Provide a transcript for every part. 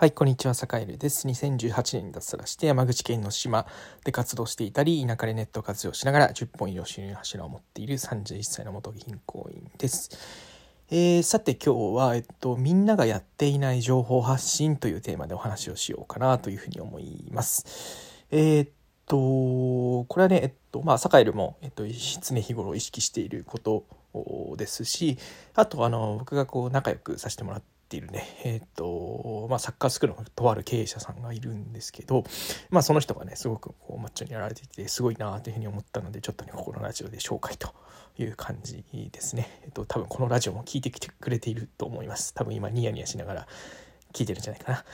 はい、こんにちは、坂井です。2018年に脱サラして山口県の島で活動していたり、田舎でネット活用しながら10本以上収入の柱を持っている31歳の元銀行員です。えー、さて今日は、えっと、みんながやっていない情報発信というテーマでお話をしようかなというふうに思います。えー、っと、これはね、えっと、まあ、坂井も、えっと、常日頃意識していることですし、あと、あの、僕がこう、仲良くさせてもらっているね、えっ、と、まあ、サッカースクールのとある経営者さんがいるんですけど、まあ、その人がね、すごくこうマッチョにやられていて、すごいなというふうに思ったので、ちょっとね、ここのラジオで紹介という感じですね。えっ、と、多分このラジオも聞いてきてくれていると思います。多分今ニヤニヤしながら聞いてるんじゃないかな。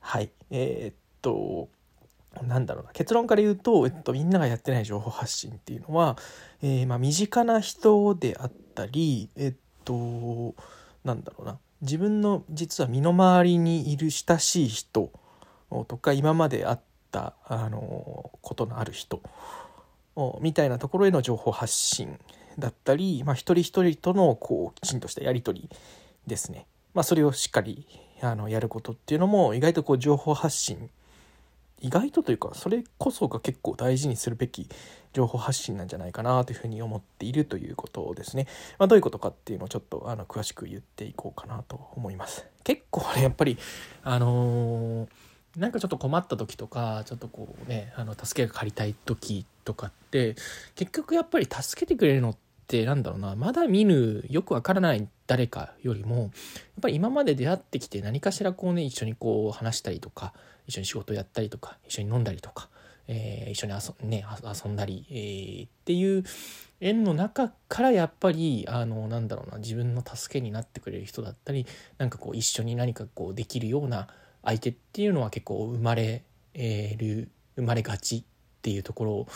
はい。えー、っと、なんだろうな結論から言うと、えっと、みんながやってない情報発信っていうのは、えー、まあ、身近な人であったりえっとなんだろうな自分の実は身の回りにいる親しい人とか今まであったあのことのある人みたいなところへの情報発信だったり、まあ、一人一人とのこうきちんとしたやり取りですね、まあ、それをしっかりあのやることっていうのも意外とこう情報発信意外とというかそれこそが結構大事にするべき情報発信なんじゃないかなというふうに思っているということですね。まあ、どういうことかっていうのをちょっとあの詳しく言っていこうかなと思います。結構ねやっぱりあのー、なんかちょっと困った時とかちょっとこうねあの助けが借りたい時とかって結局やっぱり助けてくれるのってってなんだろうな。まだ見ぬよくわからない誰かよりもやっぱり今まで出会ってきて何かしらこうね一緒にこう話したりとか一緒に仕事やったりとか一緒に飲んだりとか、えー、一緒に遊,、ね、遊んだり、えー、っていう縁の中からやっぱりあのなんだろうな自分の助けになってくれる人だったりなんかこう一緒に何かこうできるような相手っていうのは結構生まれる生まれがちっていうところ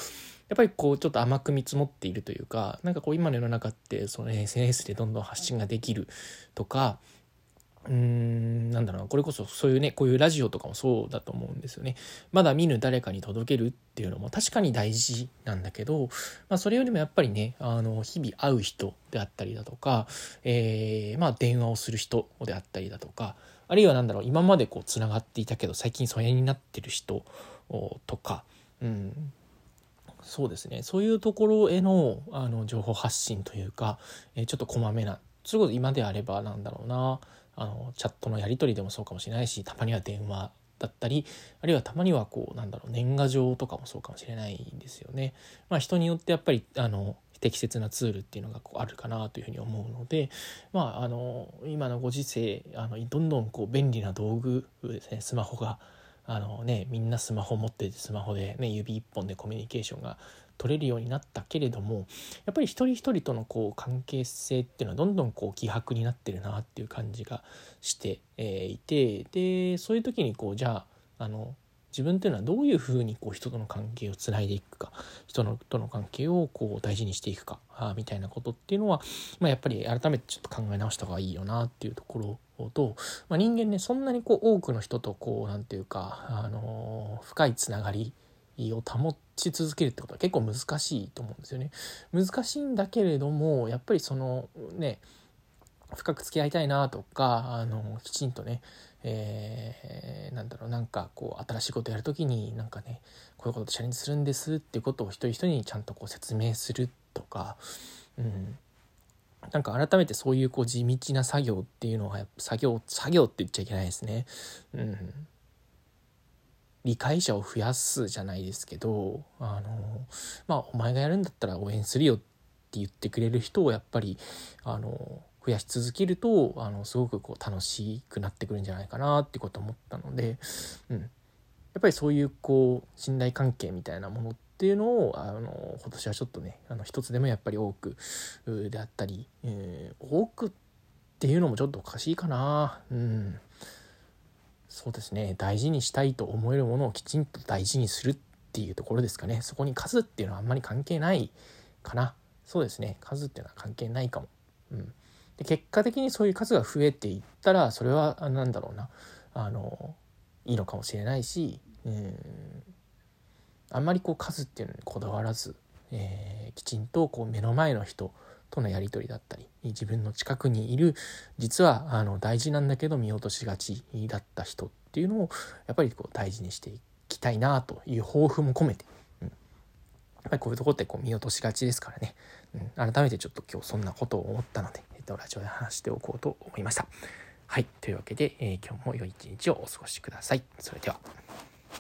やっぱりこうちょっと甘く見積もっているというかなんかこう今の世の中ってその SNS でどんどん発信ができるとかうーんなんだろうこれこそそういうねこういうラジオとかもそうだと思うんですよね。まだ見ぬ誰かに届けるっていうのも確かに大事なんだけど、まあ、それよりもやっぱりねあの日々会う人であったりだとか、えー、まあ電話をする人であったりだとかあるいは何だろう今までこうつながっていたけど最近疎遠になってる人とか、うん、そうですね。そういうところへのあの情報発信というか、えー、ちょっとこまめなそれこそ今であればなんだろうな。あのチャットのやり取りでもそうかもしれないしたまには電話だったりあるいはたまにはこうなんだろう年賀状とかもそうかもしれないんですよね。まあ、人によってやっぱりあの適切なツールっていうのがこうあるかなというふうに思うので、まあ、あの今のご時世あのどんどんこう便利な道具ですね。スマホがあのねみんなスマホ持っててスマホで、ね、指一本でコミュニケーションが取れるようになったけれどもやっぱり一人一人とのこう関係性っていうのはどんどんこう希薄になってるなっていう感じがして、えいてでそういう時にこうじゃああの自分っていうのはどういうふうにこう人との関係をつないでいくか人のとの関係をこう大事にしていくかあみたいなことっていうのは、まあ、やっぱり改めてちょっと考え直した方がいいよなっていうところと、まあ、人間ねそんなにこう多くの人とこう何て言うか、あの深いつながりを保ち続けるってことは結構難しいと思うんですよね。難しいんだけれどもやっぱりそのね深く付き合いたいなとかあのきちんとね、えー、なんだろうなんかこう新しいことやる時になんかねこういうことチャレンジするんですっていうことを一人一人にちゃんとこう説明するとか、うん、なんか改めてそういうこう地道な作業っていうのは作業作業って言っちゃいけないですね。うん理解者を増やすじゃないですけどあのまあお前がやるんだったら応援するよって言ってくれる人をやっぱりあの増やし続けるとあのすごくこう楽しくなってくるんじゃないかなってこと思ったので、うん、やっぱりそういうこう信頼関係みたいなものってっていうのをあの今年はちょっとねあの一つでもやっぱり多くであったり、えー、多くっていうのもちょっとおかしいかな。うん。そうですね。大事にしたいと思えるものをきちんと大事にするっていうところですかね。そこに数っていうのはあんまり関係ないかな。そうですね。数っていうのは関係ないかも、うん、で結果的にそういう数が増えていったらそれは何だろうな。あのいいのかもしれないし、うん、あんまりこう数っていうのにこだわらず、えー、きちんとこう目の前の人とのやり取りだったり自分の近くにいる実はあの大事なんだけど見落としがちだった人っていうのをやっぱりこう大事にしていきたいなという抱負も込めて、うん、やっぱりこういうとこってこう見落としがちですからね、うん、改めてちょっと今日そんなことを思ったので、えっと、ラジオで話しておこうと思いました。はい。というわけで、えー、今日も良い一日をお過ごしください。それでは。